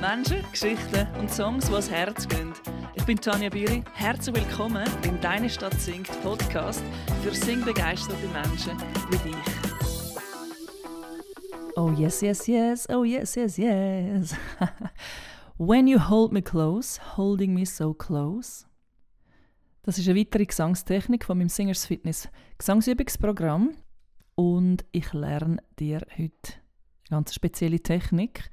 Menschen, Geschichten und Songs, die ans Herz gehen. Ich bin Tanja Biri. Herzlich willkommen im Deine Stadt singt Podcast für singbegeisterte Menschen wie dich. Oh yes, yes, yes. Oh yes, yes, yes. When you hold me close, holding me so close. Das ist eine weitere Gesangstechnik von meinem Singers Fitness Gesangsübungsprogramm. Und ich lerne dir heute eine ganz spezielle Technik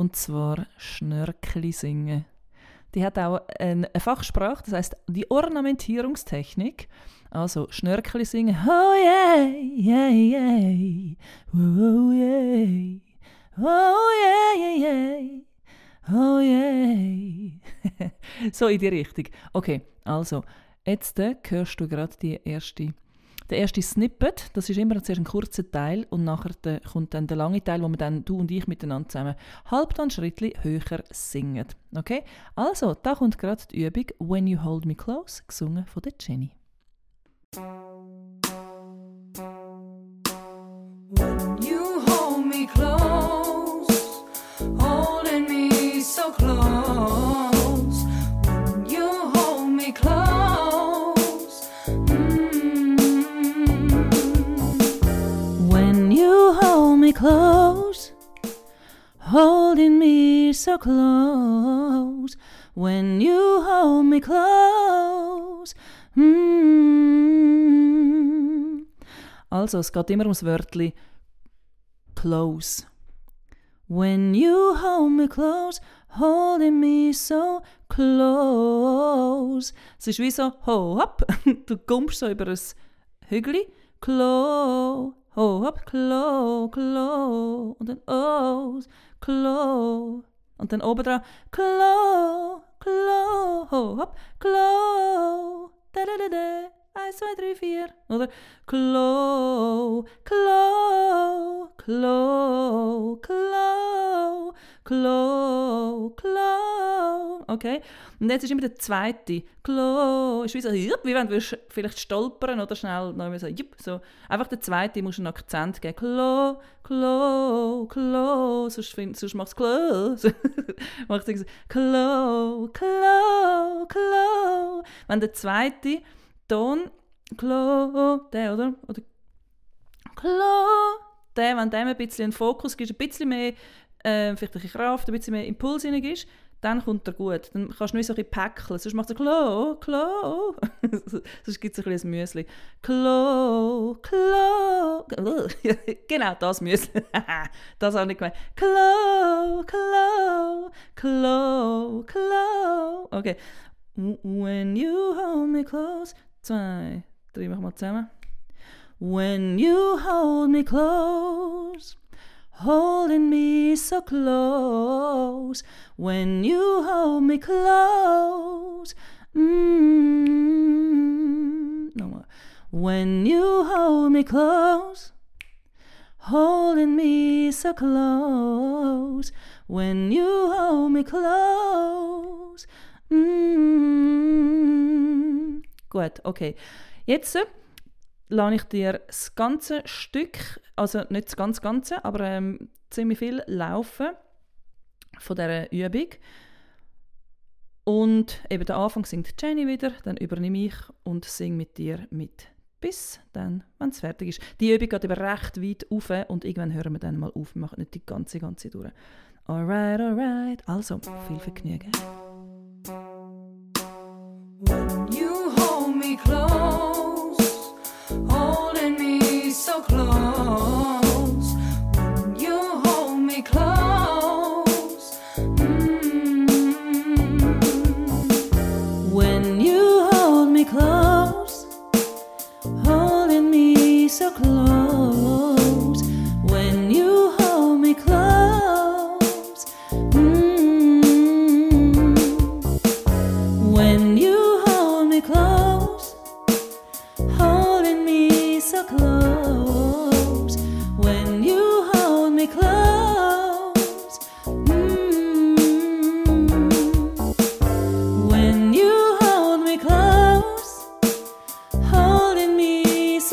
und zwar Schnörkeli singen. Die hat auch eine Fachsprache, das heißt die Ornamentierungstechnik. Also Schnörkeli singen, oh yeah, yeah, yeah, oh yeah, oh yeah, yeah, yeah, oh yeah. so in die Richtung. Okay, also jetzt hörst du gerade die erste der erste Snippet, das ist immer zuerst ein kurzer Teil und nachher der, kommt dann der lange Teil, wo wir dann du und ich miteinander zusammen Halbtonschrittli höher singen. Okay? Also, da kommt gerade die Übung When You Hold Me Close, gesungen von der Jenny. When you hold me close, holding me so close. Holding me so close. When you hold me close. Mm. Also, es geht immer ums Wörtli close. When you hold me close, holding me so close. Es ist wie so, ho, hopp. Du kommst so über ein Hügel. Klo, ho, hopp, klo, klo. Und dann oh, klo. Und dann oben dran, klo, klo, ho, hopp, klo. Da, da, da, da. Eins, zwei, drei, vier. Oder Klo, Klo, Klo, Klo, Klo, Klo. Okay? Und jetzt ist immer der zweite. Klo. Ist wie so, wie wenn du vielleicht stolpern oder schnell noch so, jupp, so. Einfach der zweite musst du einen Akzent geben. Klo, Klo, Klo. Sonst, sonst machst du Klo. machst du so, Klo, Klo, Klo. Wenn der zweite Ton, Klo, der, oder? Oder Klo, der, wenn dem ein bisschen Fokus gibt, ein bisschen mehr, äh, vielleicht ein bisschen Kraft, ein bisschen mehr Impuls ist, dann kommt er gut. Dann kannst du nicht so ein bisschen päckeln. Sonst macht er Klo, Klo. Sonst gibt es ein bisschen ein Müsli. Klo, Klo. genau, das Müsli. das habe ich gemeint. Klo, Klo, Klo, Klo. Okay. When you hold me close. Zwei, drei, machen wir zusammen. When you hold me close, holding me so close. When you hold me close, mm, nochmal. When you hold me close, holding me so close. When you hold me close, mm. Gut, okay. Jetzt äh, lasse ich dir das ganze Stück, also nicht das ganz Ganze, aber ähm, ziemlich viel laufen von dieser Übung. Und eben der Anfang singt Jenny wieder, dann übernehme ich und singe mit dir mit. Bis dann, wenn es fertig ist. Die Übung geht aber recht weit auf und irgendwann hören wir dann mal auf. Wir machen nicht die ganze, ganze durch. Alright, alright. Also, viel Vergnügen. So close.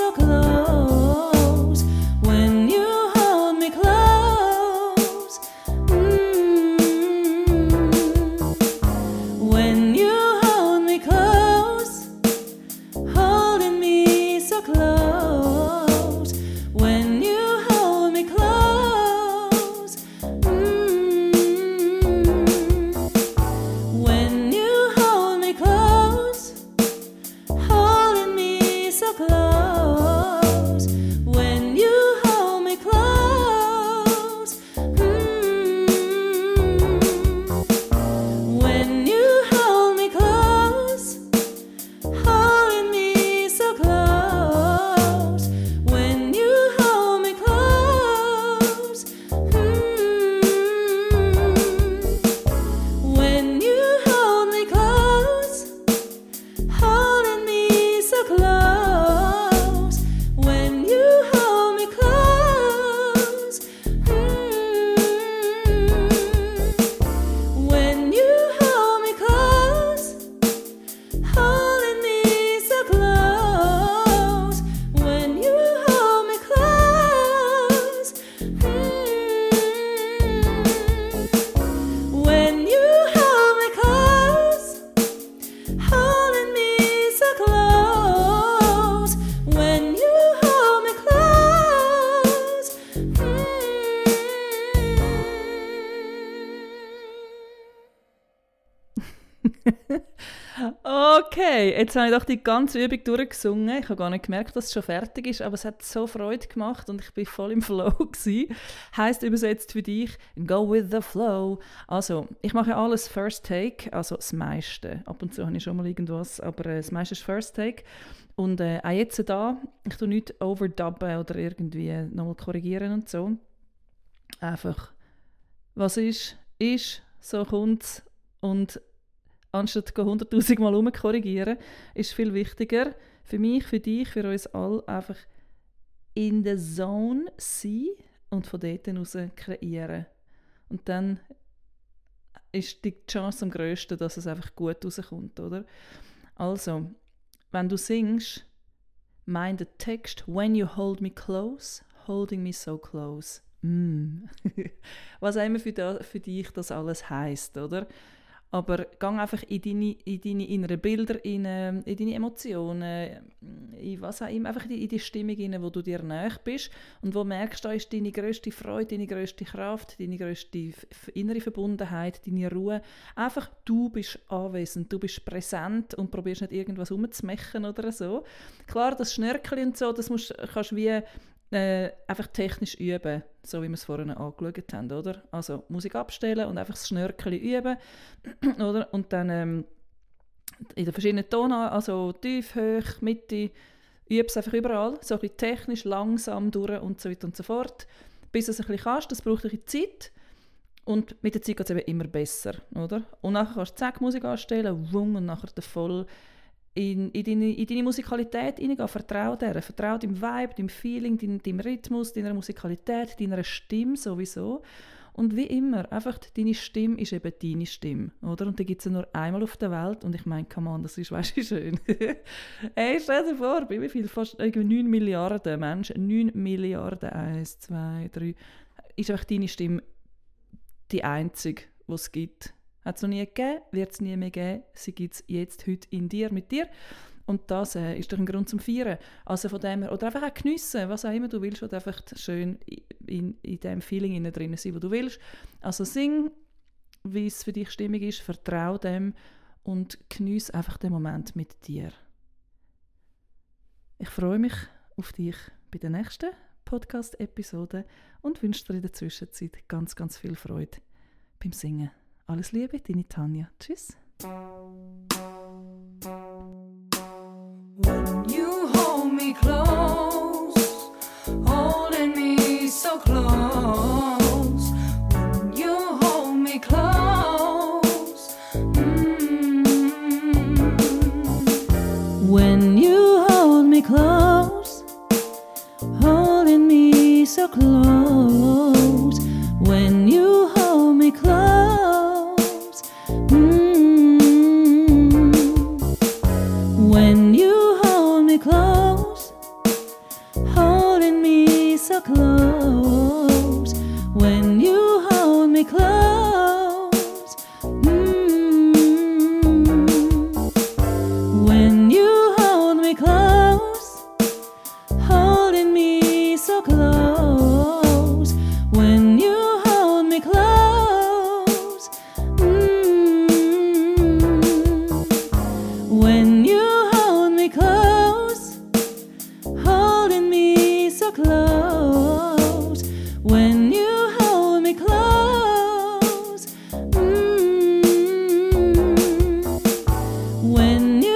So close. Okay, jetzt habe ich doch die ganze Übung durchgesungen. Ich habe gar nicht gemerkt, dass es schon fertig ist, aber es hat so Freude gemacht und ich bin voll im Flow gewesen. Heißt übersetzt für dich Go with the flow. Also ich mache alles First Take, also das meiste. Ab und zu habe ich schon mal irgendwas, aber äh, das meiste ist First Take. Und äh, auch jetzt da, ich tue nicht overdubben oder irgendwie nochmal korrigieren und so. Einfach, was ist, ist, so kommt. Und anstatt 100'000 Mal umkorrigieren, ist viel wichtiger für mich, für dich, für uns alle einfach in der Zone sein und von dort aus kreieren. Und dann ist die Chance am grössten, dass es einfach gut rauskommt, oder? Also, wenn du singst, mind the text, when you hold me close, holding me so close. Mm. Was auch immer für, da, für dich das alles heißt, oder? Aber gang einfach in deine, in deine inneren Bilder, in, in deine Emotionen, in was auch immer, einfach in die, in die Stimmung rein, wo du dir näher bist und wo merkst, da ist deine grösste Freude, deine grösste Kraft, deine grösste innere Verbundenheit, deine Ruhe. Einfach du bist anwesend, du bist präsent und probierst nicht irgendwas umzumachen oder so. Klar, das Schnörkel und so, das musst, kannst wie äh, einfach technisch üben, so wie wir es vorhin angeschaut haben, oder? Also Musik abstellen und einfach das Schnörkel üben, oder? Und dann ähm, in den verschiedenen Tonen, also tief, hoch, Mitte, übe es einfach überall, so ein bisschen technisch, langsam durch und so weiter und so fort, bis du es ein bisschen kannst, das braucht ein bisschen Zeit und mit der Zeit geht es eben immer besser, oder? Und nachher kannst du zack Musik anstellen, wung, und nachher der voll in, in, deine, in deine Musikalität hineingehen. Vertrau der. Vertrau deinem Vibe, deinem Feeling, deinem, deinem Rhythmus, deiner Musikalität, deiner Stimme sowieso. Und wie immer, einfach deine Stimme ist eben deine Stimme, oder? Und die gibt es ja nur einmal auf der Welt und ich meine, come on, das ist, weißt du, schön. hey, stell dir vor, bei wie viel? Fast irgendwie 9 Milliarden Menschen, 9 Milliarden, 1, 2, 3, ist einfach deine Stimme die einzige, die es gibt. Hat es noch nie gegeben, wird es nie mehr geben. Sie gibt es jetzt, heute in dir, mit dir. Und das äh, ist doch ein Grund zum Feiern. Also von dem oder einfach auch geniessen, was auch immer du willst, oder einfach schön in, in dem Feeling drin sein, wo du willst. Also sing, wie es für dich stimmig ist, vertrau dem und geniesse einfach den Moment mit dir. Ich freue mich auf dich bei der nächsten Podcast-Episode und wünsche dir in der Zwischenzeit ganz, ganz viel Freude beim Singen. Alles Liebe, deine Tanja. Tschüss. When you hold me close, holding me so close. Me so close. When in